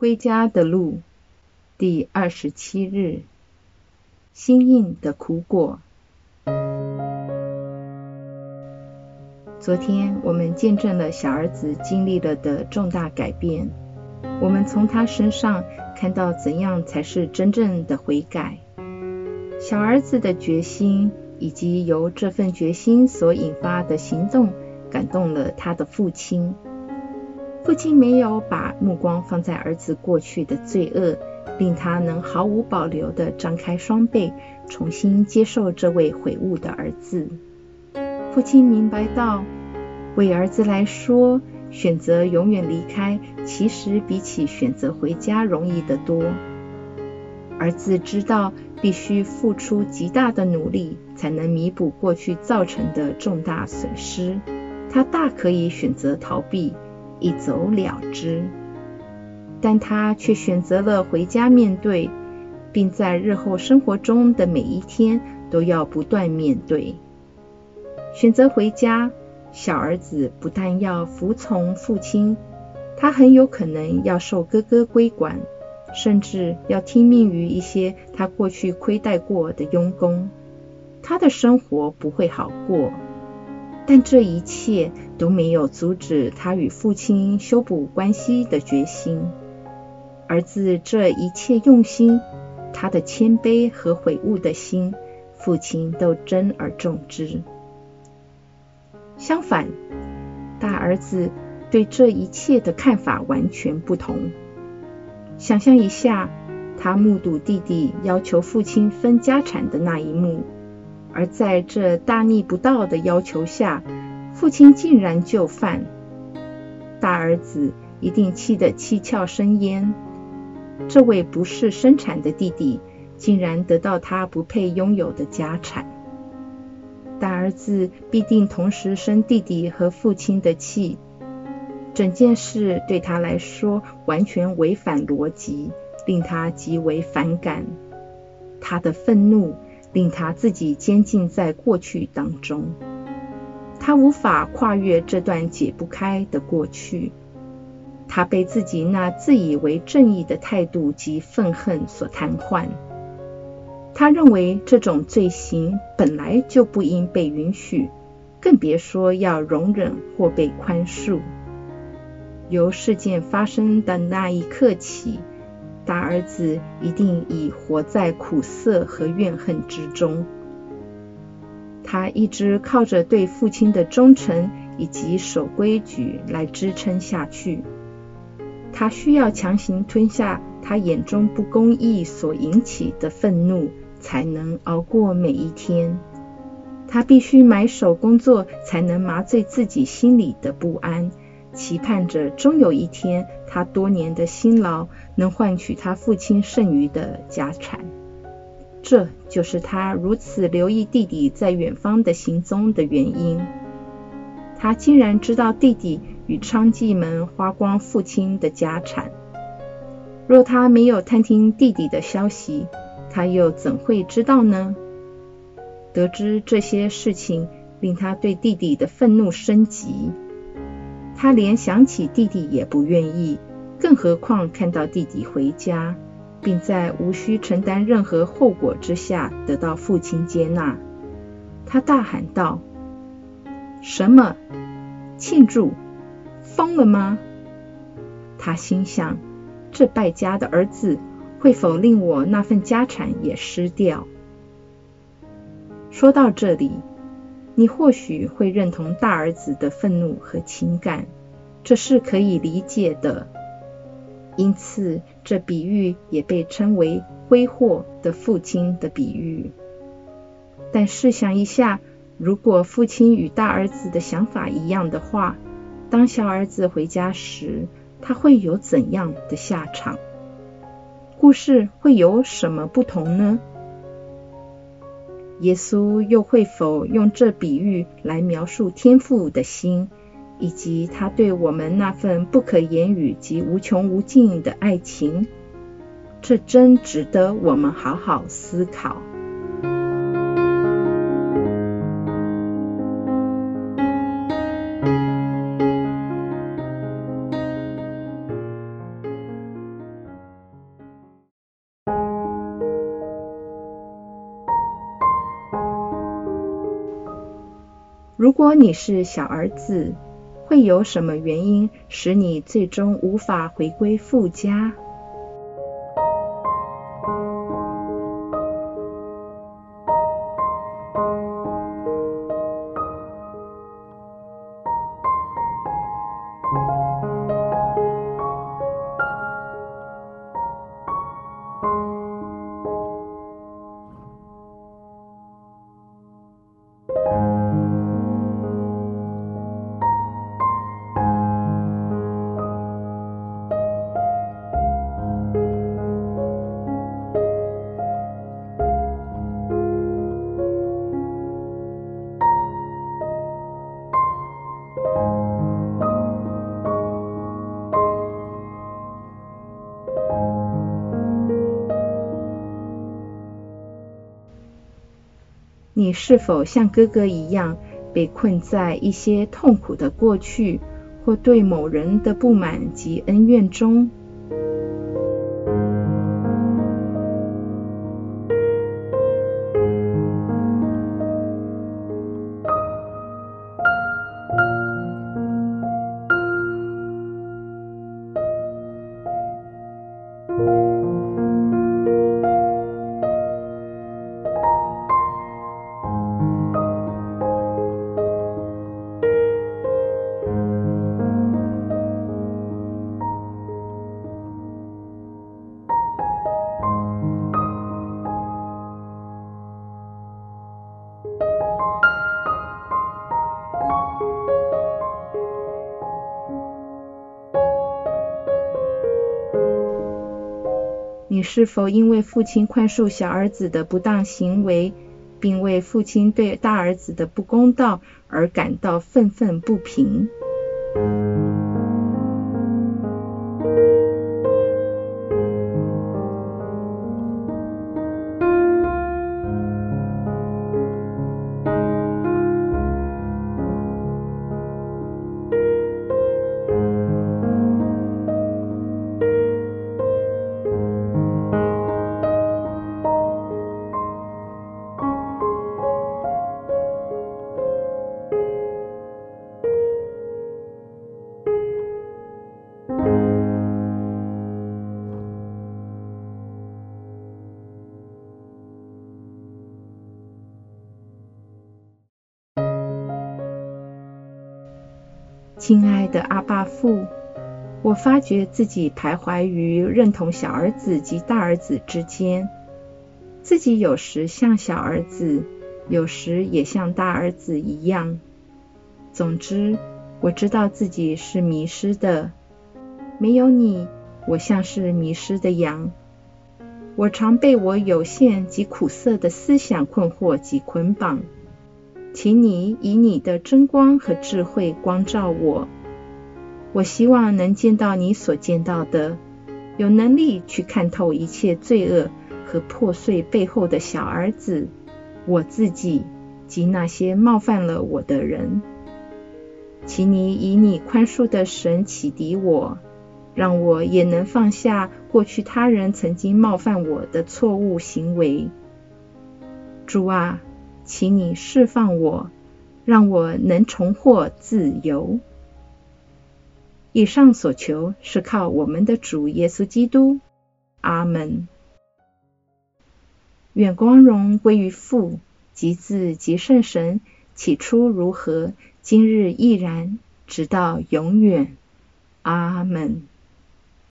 归家的路，第二十七日，心硬的苦果。昨天我们见证了小儿子经历了的重大改变，我们从他身上看到怎样才是真正的悔改。小儿子的决心以及由这份决心所引发的行动，感动了他的父亲。父亲没有把目光放在儿子过去的罪恶，令他能毫无保留地张开双臂，重新接受这位悔悟的儿子。父亲明白到，为儿子来说，选择永远离开，其实比起选择回家容易得多。儿子知道必须付出极大的努力，才能弥补过去造成的重大损失。他大可以选择逃避。一走了之，但他却选择了回家面对，并在日后生活中的每一天都要不断面对。选择回家，小儿子不但要服从父亲，他很有可能要受哥哥规管，甚至要听命于一些他过去亏待过的佣工。他的生活不会好过。但这一切都没有阻止他与父亲修补关系的决心。儿子这一切用心，他的谦卑和悔悟的心，父亲都珍而重之。相反，大儿子对这一切的看法完全不同。想象一下，他目睹弟弟要求父亲分家产的那一幕。而在这大逆不道的要求下，父亲竟然就范，大儿子一定气得七窍生烟。这位不是生产的弟弟，竟然得到他不配拥有的家产，大儿子必定同时生弟弟和父亲的气。整件事对他来说完全违反逻辑，令他极为反感。他的愤怒。令他自己监禁在过去当中，他无法跨越这段解不开的过去。他被自己那自以为正义的态度及愤恨所瘫痪。他认为这种罪行本来就不应被允许，更别说要容忍或被宽恕。由事件发生的那一刻起。大儿子一定已活在苦涩和怨恨之中。他一直靠着对父亲的忠诚以及守规矩来支撑下去。他需要强行吞下他眼中不公义所引起的愤怒，才能熬过每一天。他必须埋首工作，才能麻醉自己心里的不安。期盼着终有一天，他多年的辛劳能换取他父亲剩余的家产。这就是他如此留意弟弟在远方的行踪的原因。他竟然知道弟弟与娼妓们花光父亲的家产。若他没有探听弟弟的消息，他又怎会知道呢？得知这些事情，令他对弟弟的愤怒升级。他连想起弟弟也不愿意，更何况看到弟弟回家，并在无需承担任何后果之下得到父亲接纳。他大喊道：“什么庆祝？疯了吗？”他心想：“这败家的儿子会否令我那份家产也失掉？”说到这里。你或许会认同大儿子的愤怒和情感，这是可以理解的。因此，这比喻也被称为“挥霍的父亲”的比喻。但试想一下，如果父亲与大儿子的想法一样的话，当小儿子回家时，他会有怎样的下场？故事会有什么不同呢？耶稣又会否用这比喻来描述天父的心，以及他对我们那份不可言语及无穷无尽的爱情？这真值得我们好好思考。如果你是小儿子，会有什么原因使你最终无法回归父家？你是否像哥哥一样，被困在一些痛苦的过去，或对某人的不满及恩怨中？你是否因为父亲宽恕小儿子的不当行为，并为父亲对大儿子的不公道而感到愤愤不平？亲爱的阿爸父，我发觉自己徘徊于认同小儿子及大儿子之间，自己有时像小儿子，有时也像大儿子一样。总之，我知道自己是迷失的。没有你，我像是迷失的羊。我常被我有限及苦涩的思想困惑及捆绑。请你以你的真光和智慧光照我。我希望能见到你所见到的，有能力去看透一切罪恶和破碎背后的小儿子，我自己及那些冒犯了我的人。请你以你宽恕的神启迪我，让我也能放下过去他人曾经冒犯我的错误行为。主啊。请你释放我，让我能重获自由。以上所求是靠我们的主耶稣基督。阿门。愿光荣归于父及子及圣神，起初如何，今日亦然，直到永远。阿门。